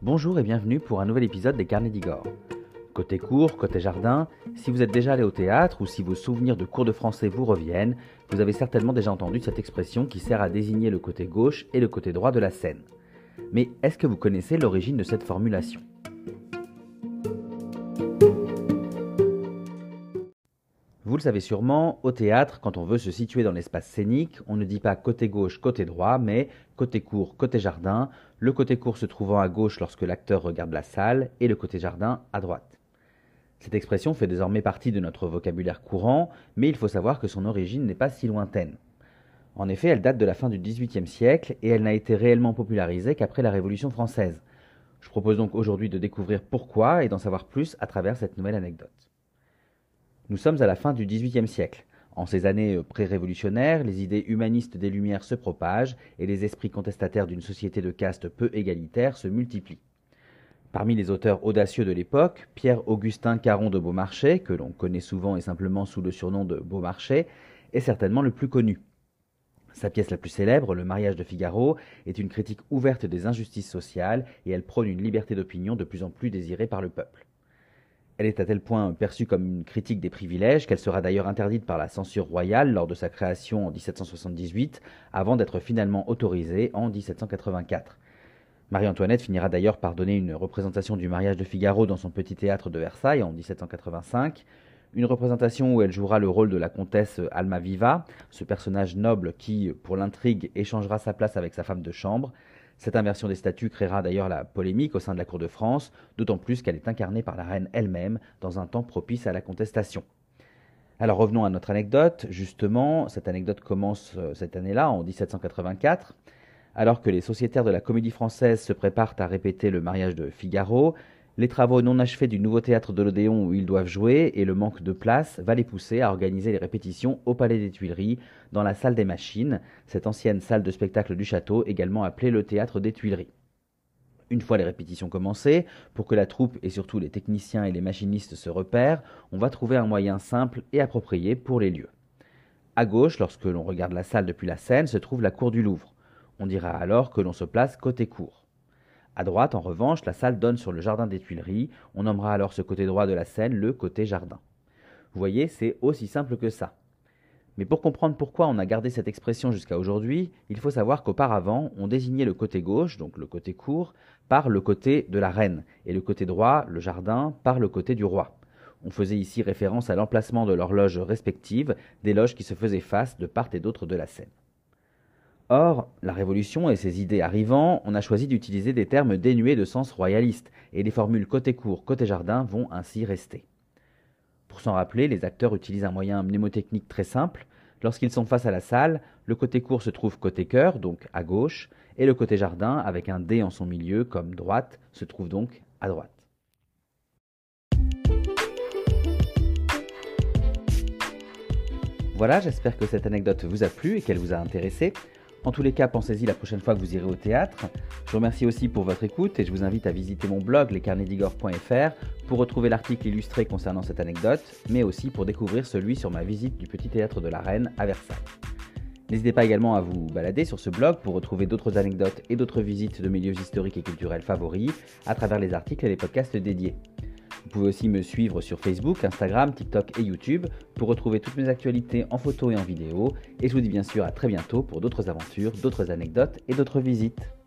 Bonjour et bienvenue pour un nouvel épisode des Carnets d'Igor. Côté cours, côté jardin, si vous êtes déjà allé au théâtre ou si vos souvenirs de cours de français vous reviennent, vous avez certainement déjà entendu cette expression qui sert à désigner le côté gauche et le côté droit de la scène. Mais est-ce que vous connaissez l'origine de cette formulation? Le savez sûrement, au théâtre, quand on veut se situer dans l'espace scénique, on ne dit pas côté gauche, côté droit, mais côté court, côté jardin, le côté court se trouvant à gauche lorsque l'acteur regarde la salle et le côté jardin à droite. Cette expression fait désormais partie de notre vocabulaire courant, mais il faut savoir que son origine n'est pas si lointaine. En effet, elle date de la fin du XVIIIe siècle et elle n'a été réellement popularisée qu'après la Révolution française. Je propose donc aujourd'hui de découvrir pourquoi et d'en savoir plus à travers cette nouvelle anecdote. Nous sommes à la fin du XVIIIe siècle. En ces années euh, pré-révolutionnaires, les idées humanistes des Lumières se propagent et les esprits contestataires d'une société de caste peu égalitaire se multiplient. Parmi les auteurs audacieux de l'époque, Pierre-Augustin Caron de Beaumarchais, que l'on connaît souvent et simplement sous le surnom de Beaumarchais, est certainement le plus connu. Sa pièce la plus célèbre, Le mariage de Figaro, est une critique ouverte des injustices sociales et elle prône une liberté d'opinion de plus en plus désirée par le peuple. Elle est à tel point perçue comme une critique des privilèges qu'elle sera d'ailleurs interdite par la censure royale lors de sa création en 1778, avant d'être finalement autorisée en 1784. Marie-Antoinette finira d'ailleurs par donner une représentation du mariage de Figaro dans son petit théâtre de Versailles en 1785, une représentation où elle jouera le rôle de la comtesse Alma Viva, ce personnage noble qui, pour l'intrigue, échangera sa place avec sa femme de chambre, cette inversion des statuts créera d'ailleurs la polémique au sein de la cour de France, d'autant plus qu'elle est incarnée par la reine elle-même dans un temps propice à la contestation. Alors revenons à notre anecdote. Justement, cette anecdote commence euh, cette année-là, en 1784. Alors que les sociétaires de la comédie française se préparent à répéter le mariage de Figaro, les travaux non achevés du nouveau théâtre de l'Odéon où ils doivent jouer et le manque de place va les pousser à organiser les répétitions au Palais des Tuileries, dans la salle des machines, cette ancienne salle de spectacle du château, également appelée le théâtre des Tuileries. Une fois les répétitions commencées, pour que la troupe et surtout les techniciens et les machinistes se repèrent, on va trouver un moyen simple et approprié pour les lieux. À gauche, lorsque l'on regarde la salle depuis la scène, se trouve la cour du Louvre. On dira alors que l'on se place côté cour. À droite, en revanche, la salle donne sur le jardin des Tuileries. On nommera alors ce côté droit de la scène le côté jardin. Vous voyez, c'est aussi simple que ça. Mais pour comprendre pourquoi on a gardé cette expression jusqu'à aujourd'hui, il faut savoir qu'auparavant, on désignait le côté gauche, donc le côté court, par le côté de la reine, et le côté droit, le jardin, par le côté du roi. On faisait ici référence à l'emplacement de leurs loges respectives, des loges qui se faisaient face de part et d'autre de la scène. Or, la Révolution et ses idées arrivant, on a choisi d'utiliser des termes dénués de sens royaliste, et les formules côté court, côté jardin vont ainsi rester. Pour s'en rappeler, les acteurs utilisent un moyen mnémotechnique très simple. Lorsqu'ils sont face à la salle, le côté court se trouve côté cœur, donc à gauche, et le côté jardin, avec un D en son milieu comme droite, se trouve donc à droite. Voilà, j'espère que cette anecdote vous a plu et qu'elle vous a intéressé. En tous les cas, pensez-y la prochaine fois que vous irez au théâtre. Je vous remercie aussi pour votre écoute et je vous invite à visiter mon blog lescarnedigor.fr pour retrouver l'article illustré concernant cette anecdote, mais aussi pour découvrir celui sur ma visite du Petit Théâtre de la Reine à Versailles. N'hésitez pas également à vous balader sur ce blog pour retrouver d'autres anecdotes et d'autres visites de mes lieux historiques et culturels favoris à travers les articles et les podcasts dédiés. Vous pouvez aussi me suivre sur Facebook, Instagram, TikTok et YouTube pour retrouver toutes mes actualités en photo et en vidéo. Et je vous dis bien sûr à très bientôt pour d'autres aventures, d'autres anecdotes et d'autres visites.